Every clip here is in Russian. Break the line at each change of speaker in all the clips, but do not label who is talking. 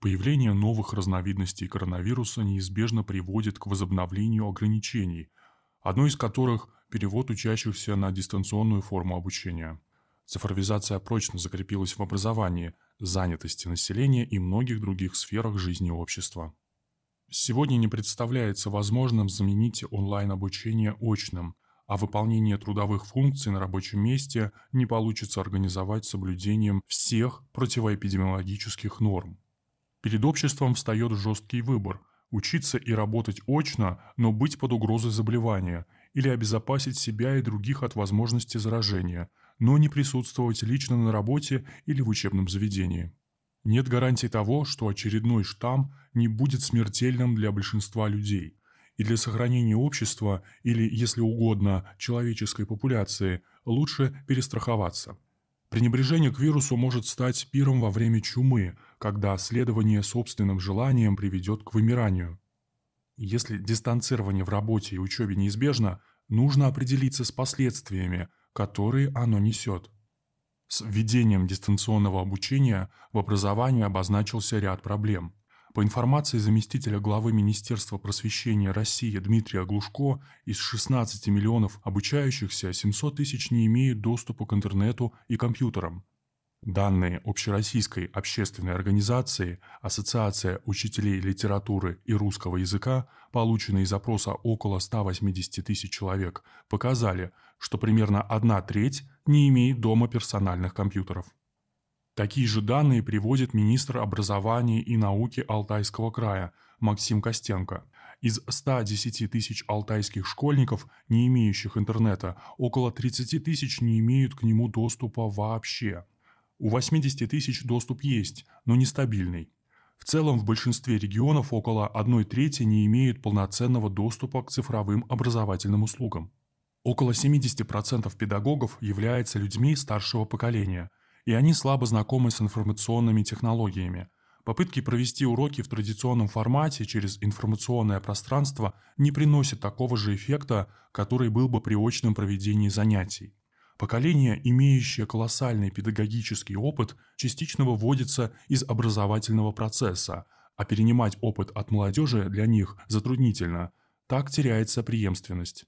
Появление новых разновидностей коронавируса неизбежно приводит к возобновлению ограничений, одно из которых – перевод учащихся на дистанционную форму обучения. Цифровизация прочно закрепилась в образовании, занятости населения и многих других сферах жизни общества. Сегодня не представляется возможным заменить онлайн-обучение очным, а выполнение трудовых функций на рабочем месте не получится организовать соблюдением всех противоэпидемиологических норм. Перед обществом встает жесткий выбор – учиться и работать очно, но быть под угрозой заболевания, или обезопасить себя и других от возможности заражения, но не присутствовать лично на работе или в учебном заведении. Нет гарантии того, что очередной штамм не будет смертельным для большинства людей. И для сохранения общества или, если угодно, человеческой популяции, лучше перестраховаться. Пренебрежение к вирусу может стать пиром во время чумы, когда следование собственным желаниям приведет к вымиранию. Если дистанцирование в работе и учебе неизбежно, нужно определиться с последствиями, которые оно несет. С введением дистанционного обучения в образовании обозначился ряд проблем. По информации заместителя главы Министерства просвещения России Дмитрия Глушко, из 16 миллионов обучающихся 700 тысяч не имеют доступа к интернету и компьютерам. Данные Общероссийской общественной организации Ассоциация учителей литературы и русского языка, полученные из опроса около 180 тысяч человек, показали, что примерно одна треть не имеет дома персональных компьютеров. Такие же данные приводит министр образования и науки Алтайского края Максим Костенко. Из 110 тысяч алтайских школьников, не имеющих интернета, около 30 тысяч не имеют к нему доступа вообще – у 80 тысяч доступ есть, но нестабильный. В целом в большинстве регионов около 1 трети не имеют полноценного доступа к цифровым образовательным услугам. Около 70% педагогов являются людьми старшего поколения, и они слабо знакомы с информационными технологиями. Попытки провести уроки в традиционном формате через информационное пространство не приносят такого же эффекта, который был бы при очном проведении занятий. Поколение, имеющее колоссальный педагогический опыт, частично выводится из образовательного процесса, а перенимать опыт от молодежи для них затруднительно. Так теряется преемственность.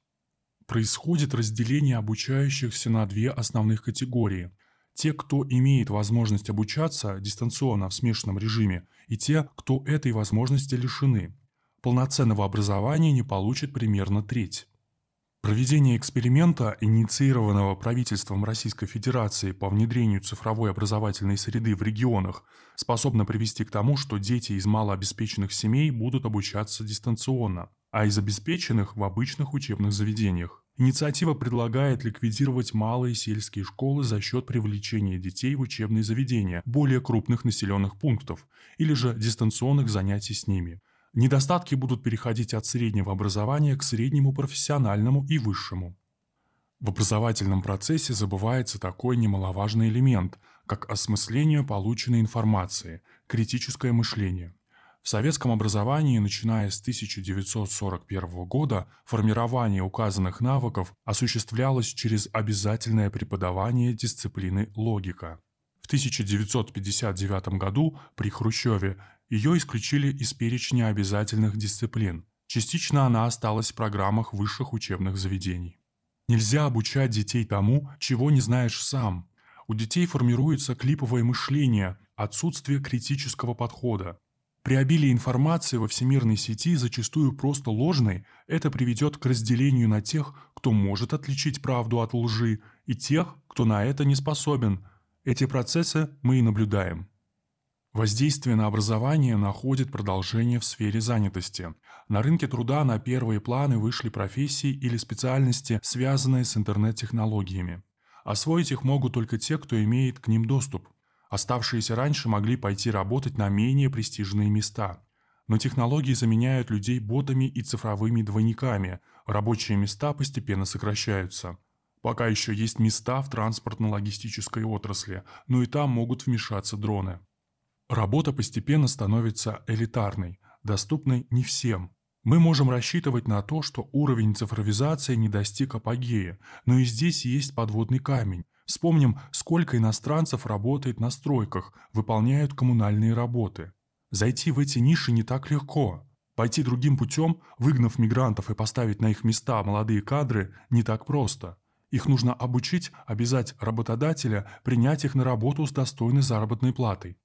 Происходит разделение обучающихся на две основных категории. Те, кто имеет возможность обучаться дистанционно в смешанном режиме, и те, кто этой возможности лишены. Полноценного образования не получит примерно треть. Проведение эксперимента, инициированного правительством Российской Федерации по внедрению цифровой образовательной среды в регионах, способно привести к тому, что дети из малообеспеченных семей будут обучаться дистанционно, а из обеспеченных – в обычных учебных заведениях. Инициатива предлагает ликвидировать малые сельские школы за счет привлечения детей в учебные заведения более крупных населенных пунктов или же дистанционных занятий с ними – Недостатки будут переходить от среднего образования к среднему профессиональному и высшему. В образовательном процессе забывается такой немаловажный элемент, как осмысление полученной информации, критическое мышление. В советском образовании, начиная с 1941 года, формирование указанных навыков осуществлялось через обязательное преподавание дисциплины логика. В 1959 году при Хрущеве ее исключили из перечня обязательных дисциплин. Частично она осталась в программах высших учебных заведений. Нельзя обучать детей тому, чего не знаешь сам. У детей формируется клиповое мышление, отсутствие критического подхода. При обилии информации во всемирной сети, зачастую просто ложной, это приведет к разделению на тех, кто может отличить правду от лжи, и тех, кто на это не способен. Эти процессы мы и наблюдаем. Воздействие на образование находит продолжение в сфере занятости. На рынке труда на первые планы вышли профессии или специальности, связанные с интернет-технологиями. Освоить их могут только те, кто имеет к ним доступ. Оставшиеся раньше могли пойти работать на менее престижные места. Но технологии заменяют людей ботами и цифровыми двойниками, рабочие места постепенно сокращаются. Пока еще есть места в транспортно-логистической отрасли, но и там могут вмешаться дроны. Работа постепенно становится элитарной, доступной не всем. Мы можем рассчитывать на то, что уровень цифровизации не достиг апогея, но и здесь есть подводный камень. Вспомним, сколько иностранцев работает на стройках, выполняют коммунальные работы. Зайти в эти ниши не так легко. Пойти другим путем, выгнав мигрантов и поставить на их места молодые кадры, не так просто. Их нужно обучить, обязать работодателя принять их на работу с достойной заработной платой.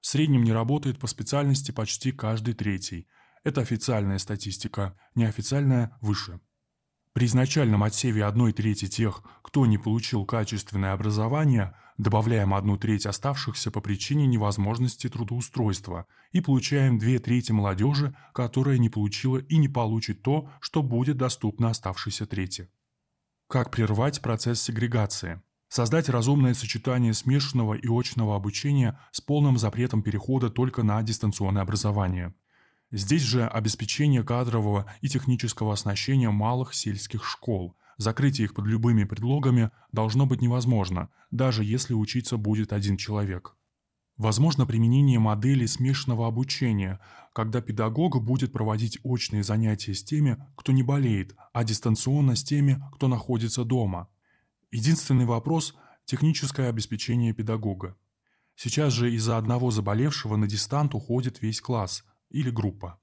В среднем не работает по специальности почти каждый третий. Это официальная статистика, неофициальная – выше. При изначальном отсеве одной трети тех, кто не получил качественное образование, добавляем одну треть оставшихся по причине невозможности трудоустройства и получаем две трети молодежи, которая не получила и не получит то, что будет доступно оставшейся трети. Как прервать процесс сегрегации? Создать разумное сочетание смешанного и очного обучения с полным запретом перехода только на дистанционное образование. Здесь же обеспечение кадрового и технического оснащения малых сельских школ. Закрытие их под любыми предлогами должно быть невозможно, даже если учиться будет один человек. Возможно применение модели смешанного обучения, когда педагог будет проводить очные занятия с теми, кто не болеет, а дистанционно с теми, кто находится дома – Единственный вопрос – техническое обеспечение педагога. Сейчас же из-за одного заболевшего на дистант уходит весь класс или группа.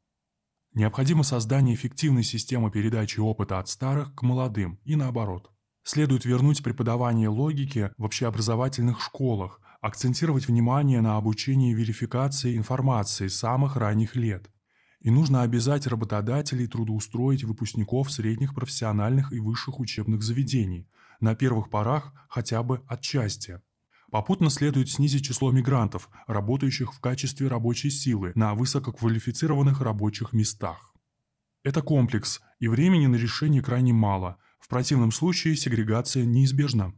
Необходимо создание эффективной системы передачи опыта от старых к молодым и наоборот. Следует вернуть преподавание логики в общеобразовательных школах, акцентировать внимание на обучении верификации информации с самых ранних лет. И нужно обязать работодателей трудоустроить выпускников средних профессиональных и высших учебных заведений – на первых порах хотя бы отчасти. Попутно следует снизить число мигрантов, работающих в качестве рабочей силы на высококвалифицированных рабочих местах. Это комплекс, и времени на решение крайне мало, в противном случае сегрегация неизбежна.